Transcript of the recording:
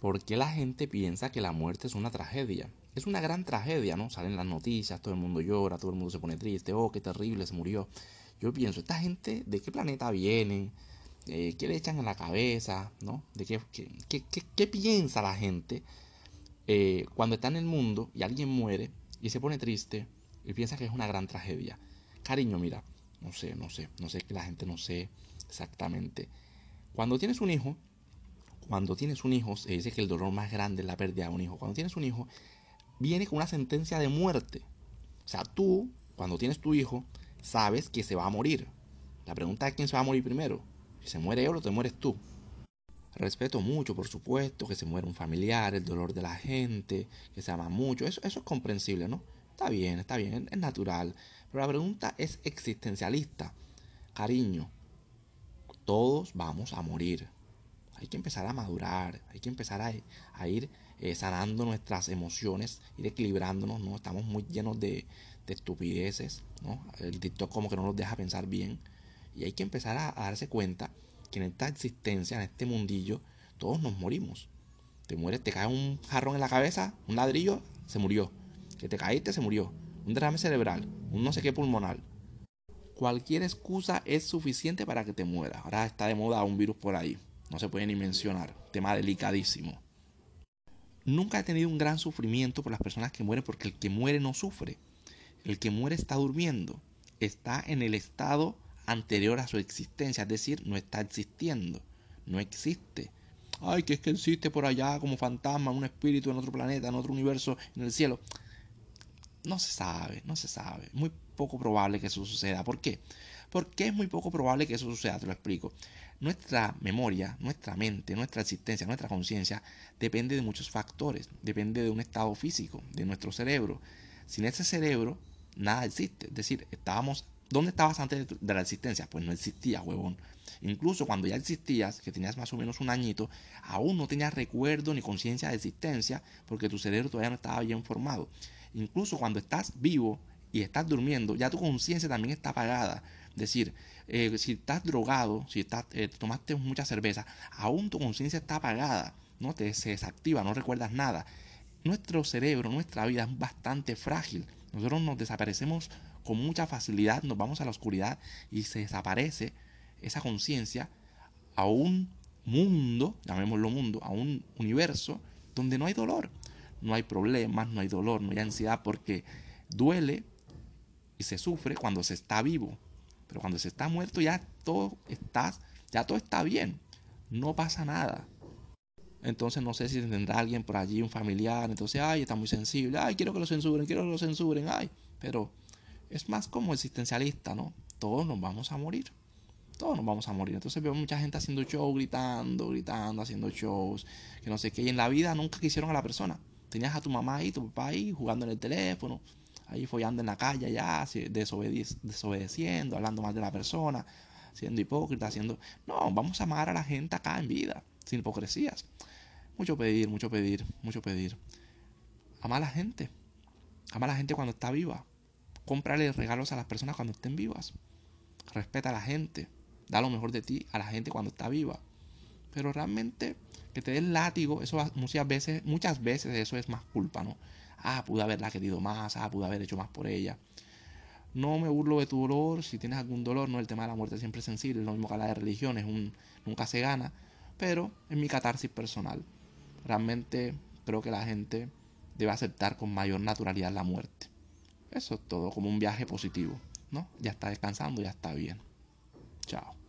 ¿Por qué la gente piensa que la muerte es una tragedia? Es una gran tragedia, ¿no? Salen las noticias, todo el mundo llora, todo el mundo se pone triste, oh, qué terrible, se murió. Yo pienso, esta gente, ¿de qué planeta vienen? Eh, ¿Qué le echan en la cabeza? ¿No? ¿De qué, qué, qué, piensa la gente eh, cuando está en el mundo y alguien muere y se pone triste y piensa que es una gran tragedia? Cariño, mira, no sé, no sé, no sé que la gente no sé exactamente. Cuando tienes un hijo, cuando tienes un hijo, se dice que el dolor más grande es la pérdida de un hijo. Cuando tienes un hijo, viene con una sentencia de muerte. O sea, tú, cuando tienes tu hijo, sabes que se va a morir. La pregunta es quién se va a morir primero. Si se muere él o te mueres tú. Respeto mucho, por supuesto, que se muere un familiar, el dolor de la gente, que se ama mucho. Eso, eso es comprensible, ¿no? Está bien, está bien, es natural. Pero la pregunta es existencialista. Cariño, todos vamos a morir hay que empezar a madurar, hay que empezar a, ir eh, sanando nuestras emociones, ir equilibrándonos, ¿no? Estamos muy llenos de, estupideces, ¿no? El TikTok como que no nos deja pensar bien. Y hay que empezar a, darse cuenta que en esta existencia, en este mundillo, todos nos morimos. Te mueres, te cae un jarrón en la cabeza, un ladrillo, se murió. Que te caíste, se murió. Un derrame cerebral, un no sé qué pulmonar. Cualquier excusa es suficiente para que te mueras. Ahora está de moda un virus por ahí. No se puede ni mencionar. Tema delicadísimo. Nunca he tenido un gran sufrimiento por las personas que mueren porque el que muere no sufre. El que muere está durmiendo. Está en el estado anterior a su existencia. Es decir, no está existiendo. No existe. Ay, que es que existe por allá como fantasma, un espíritu en otro planeta, en otro universo, en el cielo. No se sabe, no se sabe. Muy poco probable que eso suceda. ¿Por qué? Porque es muy poco probable que eso suceda, te lo explico. Nuestra memoria, nuestra mente, nuestra existencia, nuestra conciencia depende de muchos factores, depende de un estado físico, de nuestro cerebro. Sin ese cerebro, nada existe. Es decir, estábamos ¿Dónde estabas antes de la existencia? Pues no existía, huevón. Incluso cuando ya existías, que tenías más o menos un añito, aún no tenías recuerdo ni conciencia de existencia porque tu cerebro todavía no estaba bien formado. Incluso cuando estás vivo y estás durmiendo, ya tu conciencia también está apagada. Es decir, eh, si estás drogado, si estás, eh, tomaste mucha cerveza, aún tu conciencia está apagada, ¿no? Te, se desactiva, no recuerdas nada. Nuestro cerebro, nuestra vida es bastante frágil. Nosotros nos desaparecemos con mucha facilidad, nos vamos a la oscuridad y se desaparece esa conciencia a un mundo, llamémoslo mundo, a un universo donde no hay dolor, no hay problemas, no hay dolor, no hay ansiedad, porque duele y se sufre cuando se está vivo. Pero cuando se está muerto ya todo está, ya todo está bien. No pasa nada. Entonces no sé si tendrá alguien por allí, un familiar. Entonces, ay, está muy sensible. Ay, quiero que lo censuren, quiero que lo censuren. Ay, pero es más como existencialista, ¿no? Todos nos vamos a morir. Todos nos vamos a morir. Entonces veo mucha gente haciendo shows, gritando, gritando, haciendo shows, que no sé qué. Y en la vida nunca quisieron a la persona. Tenías a tu mamá y tu papá ahí jugando en el teléfono, ahí follando en la calle ya, desobedeciendo, hablando mal de la persona, siendo hipócrita, haciendo... No, vamos a amar a la gente acá en vida, sin hipocresías. Mucho pedir, mucho pedir, mucho pedir. Ama a la gente. Ama a la gente cuando está viva. Cómprale regalos a las personas cuando estén vivas. Respeta a la gente. Da lo mejor de ti a la gente cuando está viva. Pero realmente que te den látigo, eso muchas veces, muchas veces eso es más culpa, ¿no? ah, pude haberla querido más, ah, pude haber hecho más por ella. No me burlo de tu dolor, si tienes algún dolor, no el tema de la muerte siempre es sensible, lo mismo que la de religión, es un, nunca se gana, pero en mi catarsis personal. Realmente creo que la gente debe aceptar con mayor naturalidad la muerte. Eso es todo, como un viaje positivo, ¿no? Ya está descansando, ya está bien. Chao.